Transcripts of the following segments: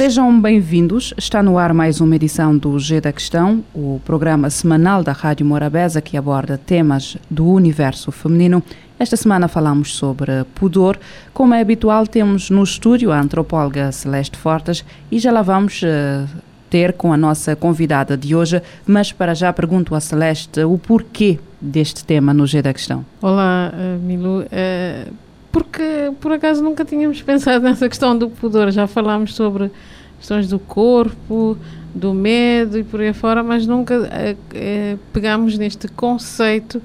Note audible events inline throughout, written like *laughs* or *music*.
Sejam bem-vindos. Está no ar mais uma edição do G da Questão, o programa semanal da Rádio Morabeza que aborda temas do universo feminino. Esta semana falamos sobre pudor. Como é habitual, temos no estúdio a antropóloga Celeste Fortes e já lá vamos uh, ter com a nossa convidada de hoje, mas para já pergunto a Celeste o porquê deste tema no G da Questão. Olá, uh, Milu. Uh porque por acaso nunca tínhamos *laughs* pensado nessa questão do pudor. Já falámos sobre questões do corpo, do medo e por aí fora, mas nunca é, é, pegámos neste conceito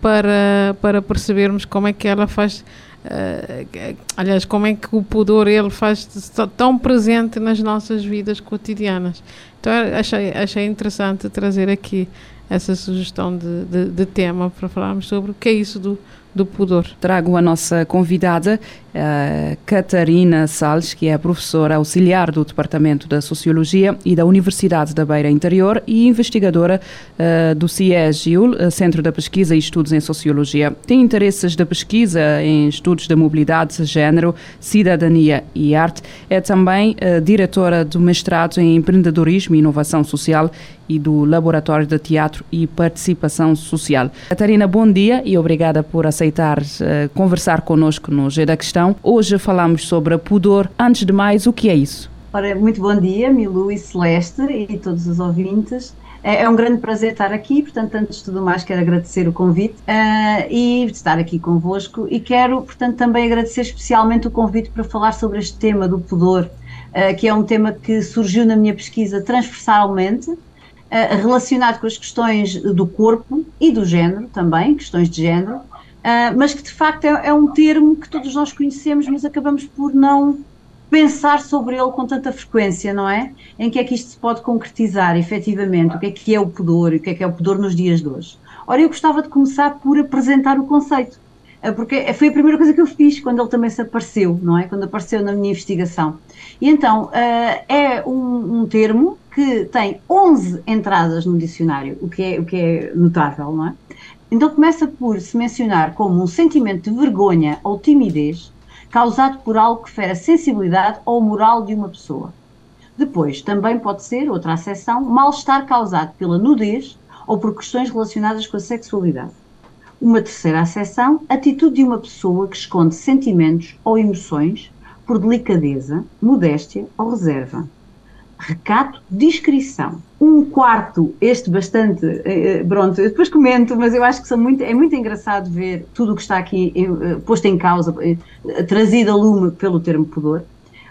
para, para percebermos como é que ela faz. Uh, aliás, como é que o pudor ele faz tão presente nas nossas vidas cotidianas. Então achei, achei interessante trazer aqui essa sugestão de, de, de tema para falarmos sobre o que é isso do, do pudor. Trago a nossa convidada, uh, Catarina Salles, que é professora auxiliar do Departamento da Sociologia e da Universidade da Beira Interior e investigadora uh, do CIES-GIUL, eh, Centro da Pesquisa e Estudos em Sociologia. Tem interesses de pesquisa em estudos de mobilidade, género, cidadania e arte. É também uh, diretora do mestrado em empreendedorismo e inovação social e do Laboratório de Teatro e Participação Social. Catarina, bom dia e obrigada por aceitar uh, conversar connosco no G da Questão. Hoje falamos sobre pudor. Antes de mais, o que é isso? Ora, muito bom dia, Milu e Celeste e todos os ouvintes. É, é um grande prazer estar aqui, portanto, antes de tudo mais, quero agradecer o convite uh, e estar aqui convosco. E quero, portanto, também agradecer especialmente o convite para falar sobre este tema do pudor, uh, que é um tema que surgiu na minha pesquisa transversalmente, uh, relacionado com as questões do corpo e do género também, questões de género, uh, mas que de facto é, é, um termo que todos nós conhecemos, mas acabamos por não pensar sobre ele com tanta frequência, não é? Em que é que isto se pode concretizar efetivamente, o que é que é o pudor o que é que é o pudor nos dias de hoje. Ora, eu gostava de começar por apresentar o conceito, porque foi a primeira coisa que eu fiz quando ele também se apareceu, não é? Quando apareceu na minha investigação. E então, é um, um termo que tem 11 entradas no dicionário, o que é, o que é notável, não é? Então começa por se mencionar como um sentimento de vergonha ou timidez causado por algo que fere a sensibilidade ou moral de uma pessoa. Depois, também pode ser, outra acessão, mal-estar causado pela nudez ou por questões relacionadas com a sexualidade. Uma terceira acessão, atitude de uma pessoa que esconde sentimentos ou emoções por delicadeza, modéstia ou reserva recato, discrição. Um quarto, este bastante, eh, pronto, eu depois comento, mas eu acho que muito, é muito engraçado ver tudo o que está aqui eh, posto em causa, eh, trazido a lume pelo termo pudor.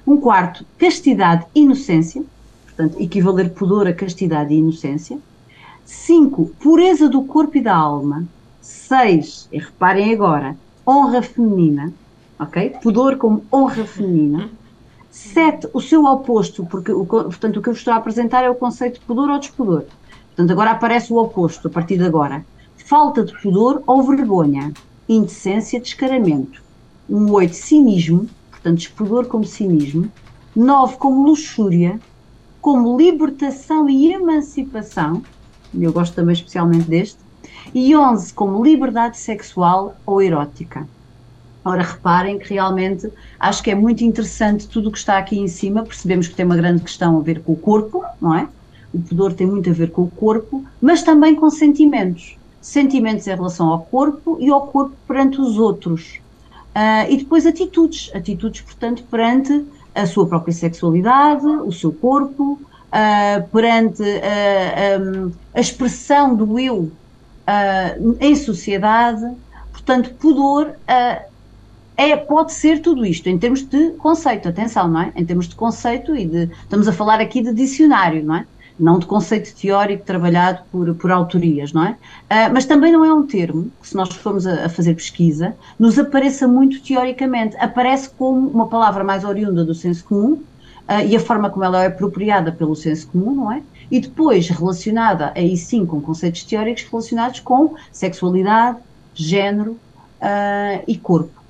Um quarto, castidade inocência, portanto, equivaler pudor a castidade e inocência. Cinco, pureza do corpo e da alma. Seis, e reparem agora, honra feminina, ok? Pudor como honra feminina. Sete, o seu oposto, porque o, portanto, o que eu estou a apresentar é o conceito de pudor ou despudor. Portanto, agora aparece o oposto, a partir de agora. Falta de pudor ou vergonha. Indecência, descaramento. Um oito, cinismo, portanto, despudor como cinismo. Nove, como luxúria. Como libertação e emancipação. Eu gosto também especialmente deste. E onze, como liberdade sexual ou erótica. Ora, reparem que realmente acho que é muito interessante tudo o que está aqui em cima. Percebemos que tem uma grande questão a ver com o corpo, não é? O pudor tem muito a ver com o corpo, mas também com sentimentos. Sentimentos em relação ao corpo e ao corpo perante os outros. Uh, e depois atitudes. Atitudes, portanto, perante a sua própria sexualidade, o seu corpo, uh, perante uh, um, a expressão do eu em sociedade. Portanto, pudor é, pode ser tudo isto em termos de conceito, atenção, não é? Em termos de conceito e de. Estamos a falar aqui de dicionário, não é? Não de conceito teórico trabalhado por, por autorias, não é? Uh, mas também não é um termo que, se nós formos a, a, fazer pesquisa, nos apareça muito teoricamente. Aparece como uma palavra mais oriunda do senso comum uh, e a forma como ela é apropriada pelo senso comum, não é? E depois relacionada, aí sim, com conceitos teóricos relacionados com sexualidade, género uh, e corpo.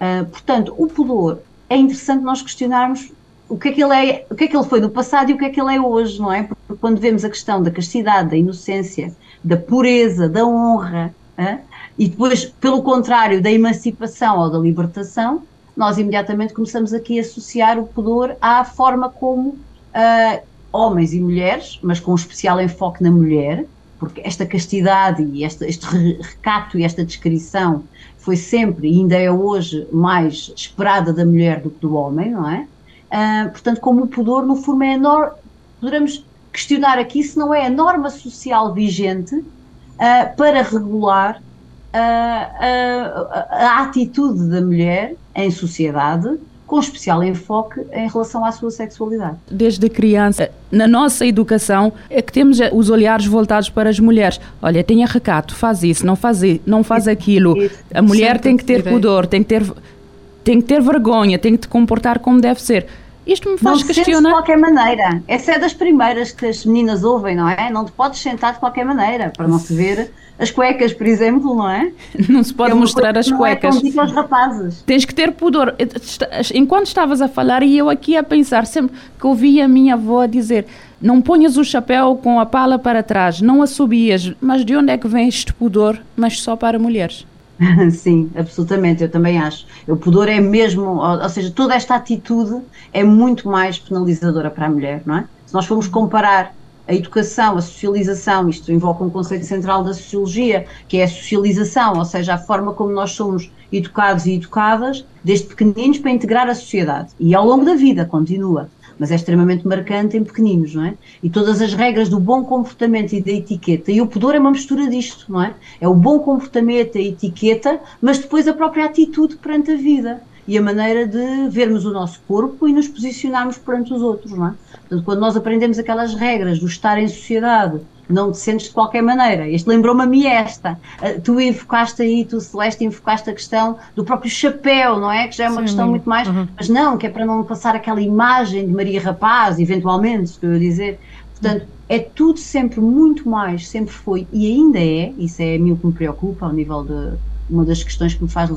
Uh, portanto, o pudor é interessante nós questionarmos o que é que ele é, o que é que ele foi no passado e o que é que ele é hoje, não é? Porque quando vemos a questão da castidade, da inocência, da pureza, da honra, uh, e depois, pelo contrário, da emancipação ou da libertação, nós imediatamente começamos aqui a associar o pudor à forma como uh, homens e mulheres, mas com um especial enfoque na mulher, porque esta castidade e esta, este recato e esta descrição foi sempre e ainda é hoje mais esperada da mulher do que do homem, não é? Uh, portanto, como o pudor, no fundo, é enorme, poderemos questionar aqui se não é a norma social vigente uh, para regular a, a, atitude da mulher em sociedade, com especial enfoque em relação à sua sexualidade. Desde criança, na nossa educação, é que temos os olhares voltados para as mulheres. Olha, tenha recato, faz isso, não faz, não faz aquilo. A mulher tem que ter pudor, tem que ter, tem que ter vergonha, tem que te comportar como deve ser. Isto me faz não questionar. de qualquer maneira. Essa é das primeiras que as meninas ouvem, não é? Não te podes sentar de qualquer maneira, para não se ver as cuecas, por exemplo, não é? *laughs* Não se pode é mostrar as cuecas. Não é aos rapazes. Tens que ter pudor. Enquanto estavas a falar e eu aqui a pensar, sempre que ouvi a minha avó dizer não ponhas o chapéu com a pala para trás, não assobias, mas de onde é que vem este pudor, mas só para mulheres? *laughs* Sim, absolutamente, eu também acho. O pudor é mesmo, ou, seja, toda esta atitude é muito mais penalizadora para a mulher, não é? Se nós formos comparar a educação, a socialização, isto invoca um conceito central da sociologia, que é a socialização, ou seja, a forma como nós somos educados e educadas, desde pequeninos para integrar a sociedade. E ao longo da vida continua, mas é extremamente marcante em pequeninos, não é? E todas as regras do bom comportamento e da etiqueta, e o pudor é uma mistura disto, não é? É o bom comportamento, a etiqueta, mas depois a própria atitude perante a vida e a maneira de vermos o nosso corpo e nos posicionarmos perante os outros, não é? Portanto, quando nós aprendemos aquelas regras do estar em sociedade, não te sentes de qualquer maneira. Este lembrou-me a mim esta. Uh, tu enfocaste aí, tu Celeste, enfocaste a questão do próprio chapéu, não é? Que já é uma Sim, questão muito mais, uhum. mas não, que é para não passar aquela imagem de Maria Rapaz, eventualmente, estou a dizer. Portanto, é tudo sempre muito mais, sempre foi e ainda é, isso é a mim o que me preocupa ao nível de uma das questões que me faz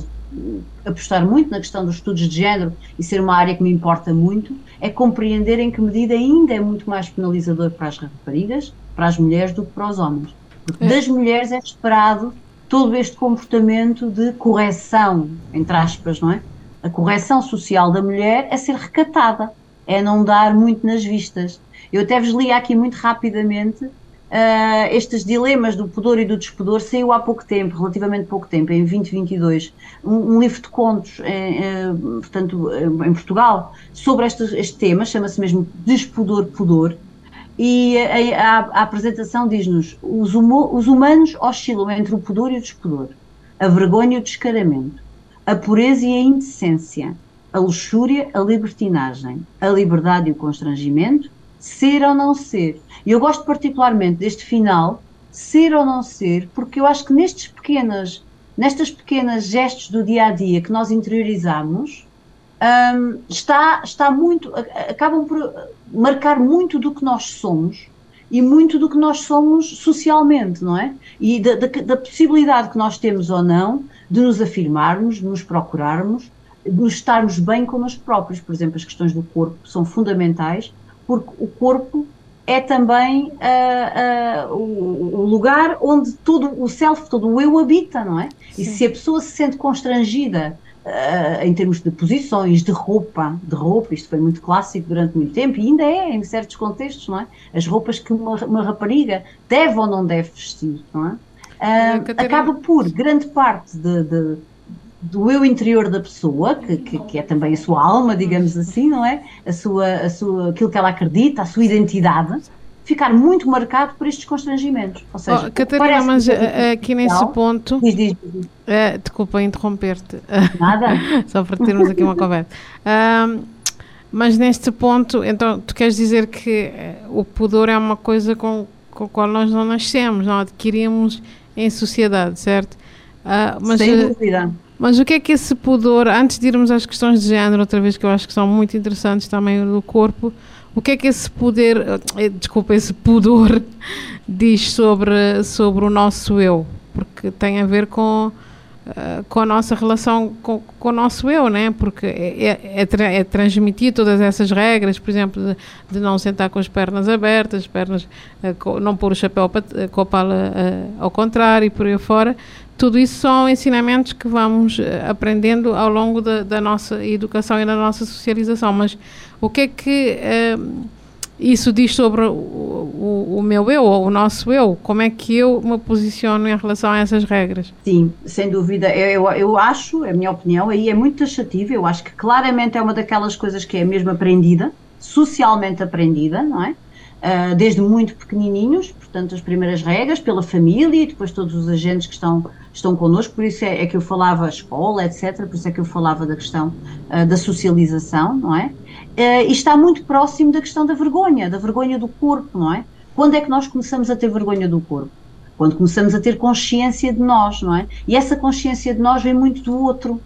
apostar muito na questão dos estudos de género e ser uma área que me importa muito, é compreender em que medida ainda é muito mais penalizador para as raparigas, para as mulheres, do que para os homens. Porque é. das mulheres é esperado todo este comportamento de correção, entre aspas, não é? A correção social da mulher é ser recatada, é não dar muito nas vistas. Eu até vos li aqui muito rapidamente Uh, estes dilemas do pudor e do despudor saiu há pouco tempo, relativamente pouco tempo, em 2022, um, um livro de contos, eh, portanto, em Portugal, sobre este, este tema, chama-se mesmo Despudor Pudor, e a, a, a apresentação diz-nos: os, os humanos oscilam entre o pudor e o despudor, a vergonha e o descaramento, a pureza e a indecência, a luxúria, a libertinagem, a liberdade e o constrangimento, ser ou não ser e eu gosto particularmente deste final, ser ou não ser, porque eu acho que nestes pequenas, nestas pequenas gestos do dia a dia que nós interiorizamos, um, está, está muito, acabam por marcar muito do que nós somos e muito do que nós somos socialmente, não é? E da, da, da possibilidade que nós temos ou não de nos afirmarmos, de nos procurarmos, de nos estarmos bem com nós próprios. Por exemplo, as questões do corpo são fundamentais, porque o corpo é também uh, uh, o, o, lugar onde todo o self, todo o eu habita, não é? Sim. E se a pessoa se sente constrangida uh, em termos de posições, de roupa, de roupa, isto foi muito clássico durante muito tempo e ainda é em certos contextos, não é? As roupas que uma, uma rapariga deve ou não deve vestir, não é? acaba por grande parte de, de do eu interior da pessoa, que, que, que, é também a sua alma, digamos assim, não é? A sua, a sua, aquilo que ela acredita, a sua identidade, ficar muito marcado por estes constrangimentos. Ou seja, oh, Catarina, mas eh, aqui nesse ponto. Diz, diz, diz. Uh, desculpa interromper-te. Nada. *laughs* Só para termos aqui uma *laughs* conversa. Uh, mas neste ponto, então, tu queres dizer que uh, o pudor é uma coisa com, com a qual nós não nascemos, não adquirimos em sociedade, certo? Uh, mas, Sem dúvida. Mas o que é que esse pudor, antes de irmos às questões de género, outra vez que eu acho que são muito interessantes também do corpo, o que é que esse poder, desculpa, esse pudor *laughs* diz sobre, sobre o nosso eu? Porque tem a ver com eh, com a nossa relação com, com, o nosso eu, né? porque é, é, é, é transmitir todas essas regras, por exemplo, de, de, não sentar com as pernas abertas, pernas, uh, com, não pôr o chapéu eh, com a pala ao contrário e por aí fora. Tudo isso são ensinamentos que vamos aprendendo ao longo da, da nossa educação e da nossa socialização. Mas o que é que isso diz sobre o, o, o, meu eu, ou o nosso eu, como é que eu me posiciono em relação a essas regras? Sim, sem dúvida. Eu, eu, eu acho, é a minha opinião, aí é muito taxativa, eu acho que claramente é uma daquelas coisas que é mesmo aprendida, socialmente aprendida, não é? Uh, desde muito pequenininhos, portanto, as primeiras regras pela família e depois todos os agentes que estão, estão connosco, por isso é, é que eu falava escola, etc., por isso é que eu falava da questão uh, da socialização, não é? Uh, e está muito próximo da questão da vergonha, da vergonha do corpo, não é? Quando é que nós começamos a ter vergonha do corpo? Quando começamos a ter consciência de nós, não é? E essa consciência de nós vem muito do outro,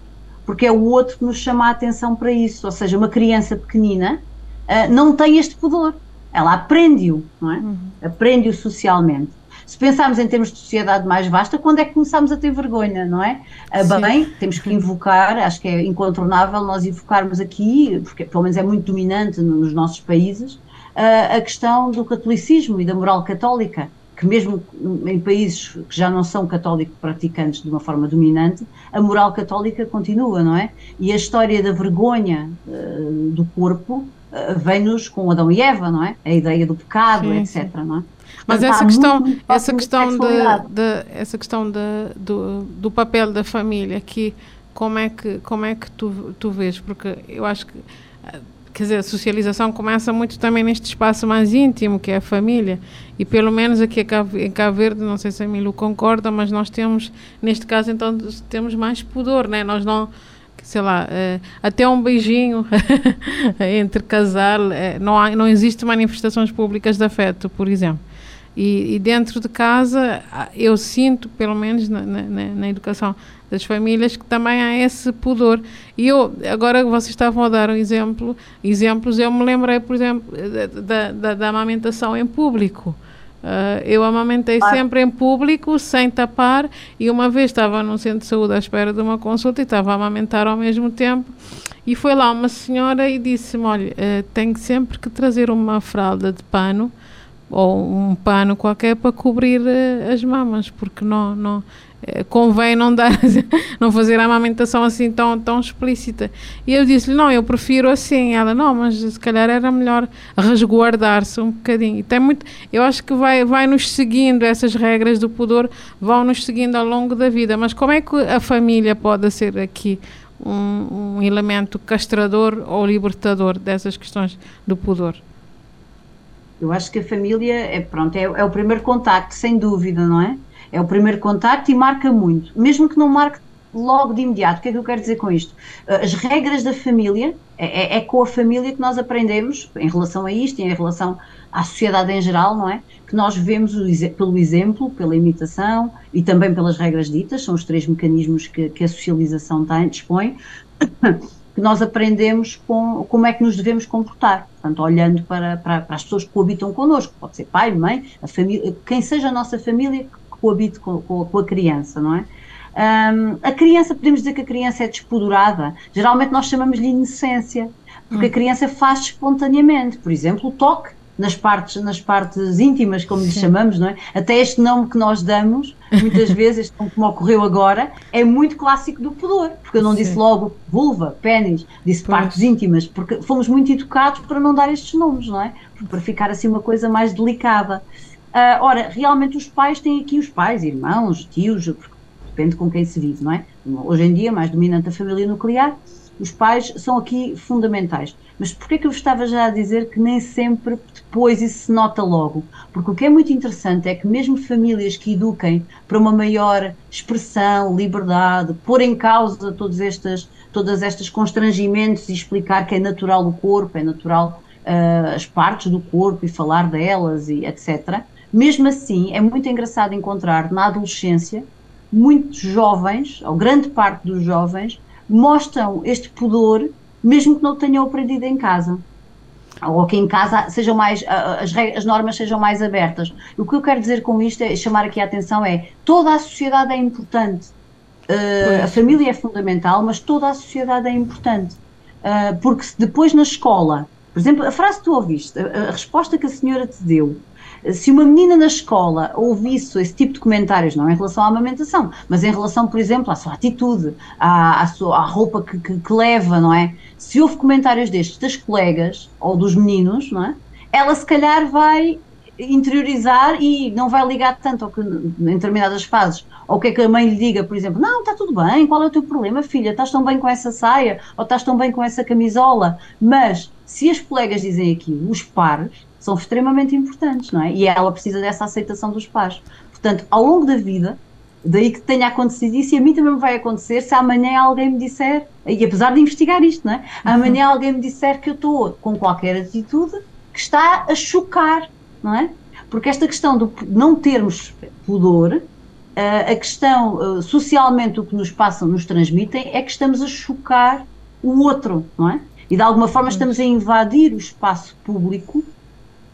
porque é o outro que nos chama a atenção para isso. Ou seja, uma criança pequenina uh, não tem este pudor, ela aprende-o, não é? Uhum. Aprende-o socialmente. Se pensarmos em termos de sociedade mais vasta, quando é que começamos a ter vergonha, não é? Uh, bem, temos que invocar, acho que é incontornável nós invocarmos aqui, porque pelo menos é muito dominante nos nossos países, uh, a questão do catolicismo e da moral católica que mesmo em países que já não são católicos praticantes de uma forma dominante, a moral católica continua, não é? E a história da vergonha uh, do corpo uh, vem-nos com Adão e Eva, não é? A ideia do pecado, sim, etc, sim. não é? Mas essa questão, essa questão, de, de, essa questão de, do, do papel da família aqui, como é que, como é que tu, tu vês? Porque eu acho que, quer dizer, a socialização começa muito também neste espaço mais íntimo, que é a família. E pelo menos aqui em Cabo Verde, não sei se a Milu concorda, mas nós temos, neste caso, então, temos mais pudor, né? Nós não sei lá, é, até um beijinho *laughs* entre casal, é, não, há, não existe manifestações públicas de afeto, por exemplo. E, e, dentro de casa, eu sinto, pelo menos na, na, na, educação das famílias, que também há esse pudor. E eu, agora vocês estavam a dar um exemplo, exemplos, eu me lembrei, por exemplo, da, da, da amamentação em público. Uh, eu amamentei ah. sempre em público, sem tapar, e uma vez estava num centro de saúde à espera de uma consulta e estava a amamentar ao mesmo tempo. E foi lá uma senhora e disse-me: Olha, uh, tenho sempre que trazer uma fralda de pano ou um pano qualquer para cobrir uh, as mamas, porque não, não uh, convém não dar, *laughs* não fazer a amamentação assim tão, tão explícita. E eu disse-lhe, não, eu prefiro assim. Ela, não, mas se calhar era melhor resguardar-se um bocadinho. E tem muito, eu acho que vai, vai nos seguindo, essas regras do pudor vão nos seguindo ao longo da vida. Mas como é que a família pode ser aqui um, um elemento castrador ou libertador dessas questões do pudor? Eu acho que a família é, pronto, é, é o primeiro contacto, sem dúvida, não é? É o primeiro contacto e marca muito, mesmo que não marque logo de imediato. O que é que eu quero dizer com isto? Uh, as regras da família, é, é, é, com a família que nós aprendemos em relação a isto e em relação à sociedade em geral, não é? Que nós vemos pelo exemplo, pela imitação e também pelas regras ditas, são os três mecanismos que, que a socialização tem, dispõe. *coughs* que nós aprendemos com, como é que nos devemos comportar. Portanto, olhando para, para, para, as pessoas que coabitam connosco, pode ser pai, mãe, a família, quem seja a nossa família que coabite com, com, com a criança, não é? Um, a criança, podemos dizer que a criança é despodurada, geralmente nós chamamos-lhe inocência, porque hum. a criança faz espontaneamente, por exemplo, o toque nas partes, nas partes íntimas, como lhe chamamos, não é? Até este nome que nós damos, muitas *laughs* vezes, este nome como ocorreu agora, é muito clássico do pudor, porque eu não Sim. disse logo vulva, pênis, disse pois. partes íntimas, porque fomos muito educados para não dar estes nomes, não é? Para ficar assim uma coisa mais delicada. Uh, ora, realmente os pais têm aqui os pais, irmãos, tios, depende com quem se vive, não é? Hoje em dia, mais dominante a família nuclear, os pais são aqui fundamentais. Mas porquê que eu estava já a dizer que nem sempre depois isso se nota logo? Porque o que é muito interessante é que mesmo famílias que eduquem para uma maior expressão, liberdade, pôr em causa todos estes, todas estas constrangimentos e explicar que é natural o corpo, é natural uh, as partes do corpo e falar delas e etc. Mesmo assim, é muito engraçado encontrar na adolescência muitos jovens, ou grande parte dos jovens, mostram este pudor, mesmo que não tenham aprendido em casa. Ou que em casa sejam mais, as, as normas sejam mais abertas. O que eu quero dizer com isto é chamar aqui a atenção é toda a sociedade é importante. Uh, a família é fundamental, mas toda a sociedade é importante. Uh, porque se depois na escola, por exemplo, a frase que tu ouviste, a, a resposta que a senhora te deu, se uma menina na escola ouvisse esse tipo de comentários, não em relação à amamentação, mas em relação, por exemplo, à sua atitude, à, à, sua, à roupa que, que, que, leva, não é? Se houve comentários destes das colegas ou dos meninos, não é? Ela se calhar vai interiorizar e não vai ligar tanto ao que, em determinadas fases, ou o que é que a mãe lhe diga, por exemplo, não, está tudo bem, qual é o teu problema, filha, estás tão bem com essa saia, ou estás tão bem com essa camisola, mas se as colegas dizem aqui, os pares, são extremamente importantes, não é? E ela precisa dessa aceitação dos pais. Portanto, ao longo da vida, daí que tenha acontecido isso, e a mim também vai acontecer se amanhã alguém me disser, e apesar de investigar isto, não é? Amanhã uhum. *laughs* alguém me disser que eu estou com qualquer atitude que está a chocar, não é? Porque esta questão de não termos pudor, a questão socialmente o que nos passam, nos transmitem, é que estamos a chocar o outro, não é? E de alguma forma estamos a invadir o espaço público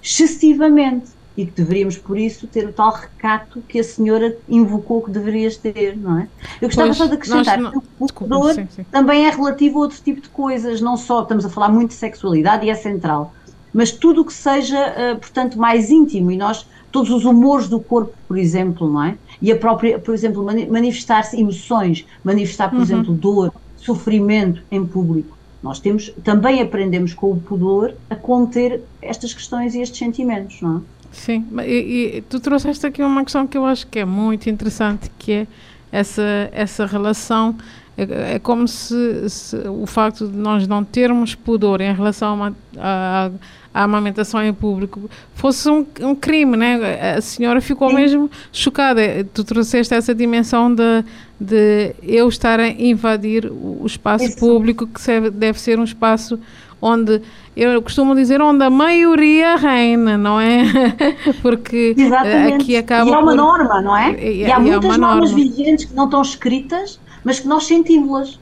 excessivamente e que deveríamos, por isso, ter o tal recato que a senhora invocou que deverias ter, não é? Eu gostava pois, só de acrescentar que o pudor também é relativo a outro tipo de coisas, não só estamos a falar muito de sexualidade e é central, mas tudo o que seja, uh, portanto, mais íntimo e nós, todos os humores do corpo, por exemplo, não é? E a própria, por exemplo, manifestar-se emoções, manifestar, por uhum. exemplo, dor, sofrimento em público nós temos, também aprendemos com o pudor a conter estas questões e estes sentimentos, não é? Sim, e, e tu trouxeste aqui uma questão que eu acho que é muito interessante, que é essa, essa relação é, é como se, se, o facto de nós não termos pudor em relação a amamentação em público fosse um, um, crime, né? A senhora ficou Sim. mesmo chocada. Tu trouxeste essa dimensão de, de eu estar a invadir o espaço Isso. público, que deve ser um espaço onde eu costumo dizer onde a maioria reina, não é? *laughs* Porque Exatamente. aqui acaba. E é uma por... norma, não é? E, e há e muitas normas norma. vigentes que não estão escritas mas que nós sentimos-las.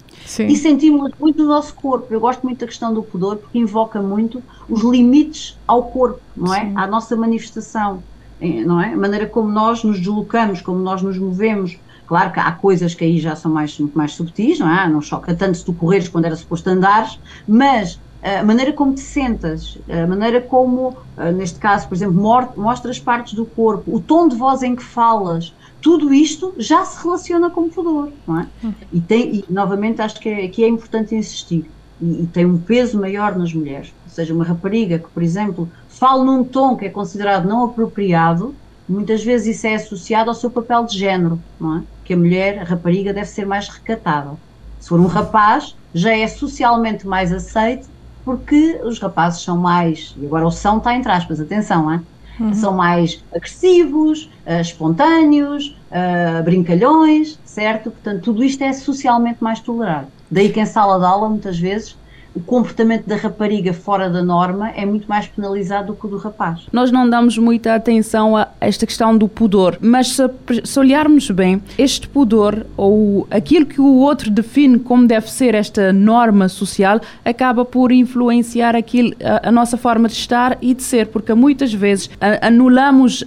E sentimos muito no nosso corpo. Eu gosto muito da questão do pudor porque invoca muito os limites ao corpo, não é? Sim. À nossa manifestação, eh, não é? A maneira como nós nos deslocamos, como nós nos movemos. Claro que há coisas que aí já são mais, muito mais subtis, não é? Não choca tanto se tu correres quando era suposto andares, mas a maneira como te sentas, a maneira como, eh, neste caso, por exemplo, mostras partes do corpo, o tom de voz em que falas, tudo isto já se relaciona com o pudor, não é? E, tem, e novamente acho que é, que é importante insistir, e, e, tem um peso maior nas mulheres, ou seja, uma rapariga que, por exemplo, fala num tom que é considerado não apropriado, muitas vezes isso é associado ao seu papel de género, não é? Que a mulher, a rapariga, deve ser mais recatada. Se for um rapaz, já é socialmente mais aceito, porque os rapazes são mais, e agora o são está entre aspas, atenção, é? Uhum. São mais agressivos, uh, espontâneos, uh, brincalhões, certo? Portanto, tudo isto é socialmente mais tolerado. Daí que em sala de aula, muitas vezes, o comportamento da rapariga fora da norma é muito mais penalizado do que o do rapaz. Nós não damos muita atenção a esta questão do pudor, mas se, se olharmos bem, este pudor ou aquilo que o outro define como deve ser esta norma social acaba por influenciar aquilo, a, a nossa forma de estar e de ser, porque muitas vezes a, anulamos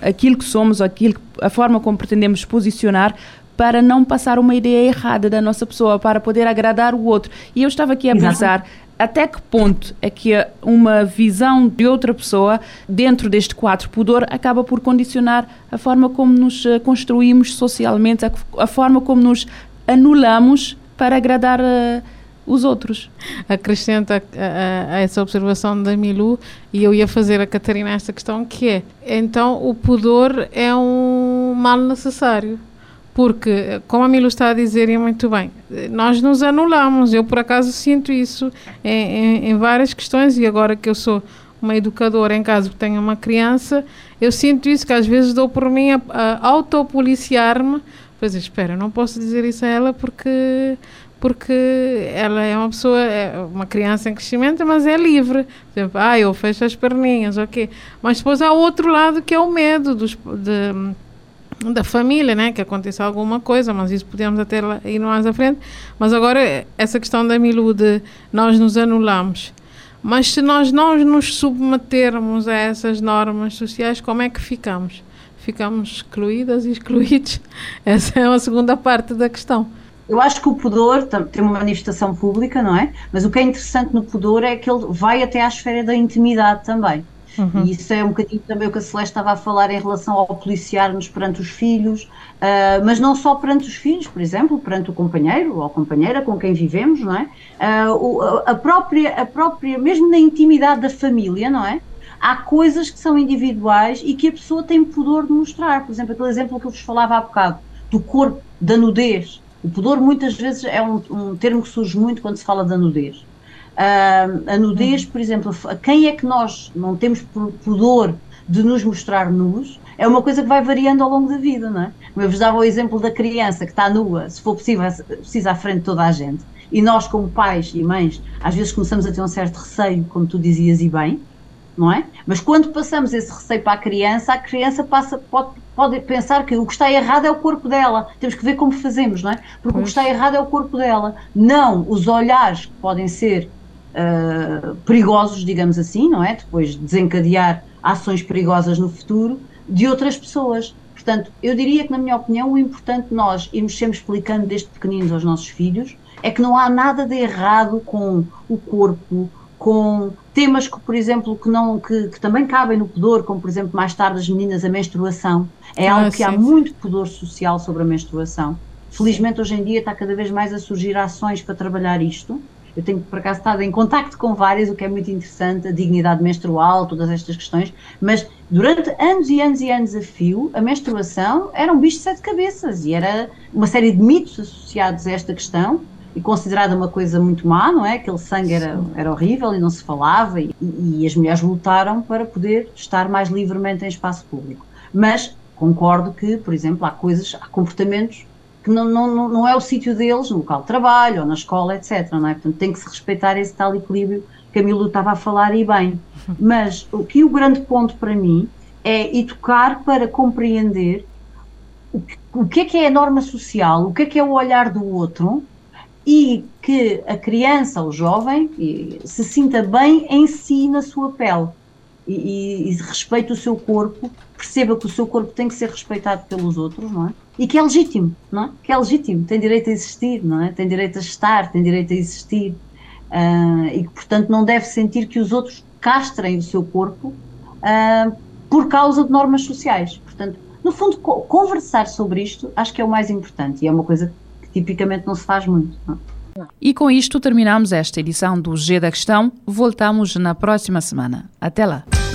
aquilo que somos, aquilo, a forma como pretendemos posicionar para não passar uma ideia errada da nossa pessoa, para poder agradar o outro. E eu estava aqui a Exato. pensar até que ponto é que uma visão de outra pessoa dentro deste quadro pudor acaba por condicionar a forma como nos eh, construímos socialmente, a, a forma como nos anulamos para agradar uh, os outros. Acrescenta a, a, a, essa observação da Milu e eu ia fazer a Catarina esta questão que é, então o pudor é um mal necessário porque, como a Milo está a dizer, e muito bem, nós nos anulamos. Eu, por acaso, sinto isso em, em, em várias questões, e agora que eu sou uma educadora em casa que tenho uma criança, eu sinto isso, que às vezes dou por mim a, a autopoliciar-me. Pois espera, não posso dizer isso a ela porque porque ela é uma pessoa, é uma criança em crescimento, mas é livre. Por exemplo, ah, eu fecho as perninhas, ok. Mas depois há outro lado que é o medo dos, de, da família, né? Que aconteça alguma coisa, mas isso podemos até ir mais à frente. Mas agora, essa questão da Milu de nós nos anulamos. Mas se nós não nos submetermos a essas normas sociais, como é que ficamos? Ficamos excluídas e excluídos? *laughs* Essa é a segunda parte da questão. Eu acho que o pudor tem uma manifestação pública, não é? Mas o que é interessante no pudor é que ele vai até à esfera da intimidade também. Uhum. E isso é um bocadinho também o que a Celeste estava a falar em relação ao policiar-nos perante os filhos, uh, mas não só perante os filhos, por exemplo, perante o companheiro ou companheira com quem vivemos, não é? Uh, a, própria, a própria, mesmo na intimidade da família, não é? Há coisas que são individuais e que a pessoa tem pudor de mostrar. Por exemplo, aquele exemplo que eu vos falava há bocado, do corpo, da nudez. O pudor muitas vezes é um, um termo que surge muito quando se fala da nudez. Uh, a nudez, por exemplo, quem é que nós não temos pudor de nos mostrar nus? É uma coisa que vai variando ao longo da vida, não é? Eu vos dava o exemplo da criança que está nua, se for possível, precisa à frente de toda a gente. E nós, como pais e mães, às vezes começamos a ter um certo receio, como tu dizias e bem, não é? Mas quando passamos esse receio para a criança, a criança passa, pode, pode pensar que o que está errado é o corpo dela. Temos que ver como fazemos, não é? Porque pois. o que está errado é o corpo dela. Não os olhares que podem ser uh, perigosos, digamos assim, não é? Depois de desencadear ações perigosas no futuro de outras pessoas. Portanto, eu diria que, na minha opinião, o importante nós irmos sempre explicando desde pequeninos aos nossos filhos é que não há nada de errado com o corpo, com temas que, por exemplo, que, não, que, que, também cabem no pudor, como por exemplo mais tarde as meninas, a menstruação. É ah, algo que sim. há muito pudor social sobre a menstruação. Felizmente hoje em dia está cada vez mais a surgir ações para trabalhar isto. Eu tenho, por acaso, estado em contacto com várias, o que é muito interessante, a dignidade menstrual, todas estas questões, mas durante anos e anos e anos a fio, a menstruação era um bicho de sete cabeças e era uma série de mitos associados a esta questão e considerada uma coisa muito má, não é? Aquele sangue era, era horrível e não se falava e, e as mulheres lutaram para poder estar mais livremente em espaço público. Mas concordo que, por exemplo, há coisas, há comportamentos que não, não, não é o sítio deles, no local de trabalho ou na escola, etc. Não é? Portanto, tem que se respeitar esse tal equilíbrio que a Milu estava a falar e bem. *laughs* Mas o que o grande ponto para mim é educar para compreender o que, o que é que é a norma social, o que é que é o olhar do outro e que a criança, o jovem, se sinta bem em si, na sua pele. E, e, e respeite o seu corpo, perceba que o seu corpo tem que ser respeitado pelos outros, não é? e que é legítimo, não é? Que é legítimo, tem direito a existir, não é? Tem direito a estar, tem direito a existir uh, e que, portanto, não deve sentir que os outros castrem o seu corpo uh, por causa de normas sociais. Portanto, no fundo, co conversar sobre isto acho que é o mais importante e é uma coisa que tipicamente não se faz muito. Não é? E com isto terminamos esta edição do G da Questão. Voltamos na próxima semana. Até lá.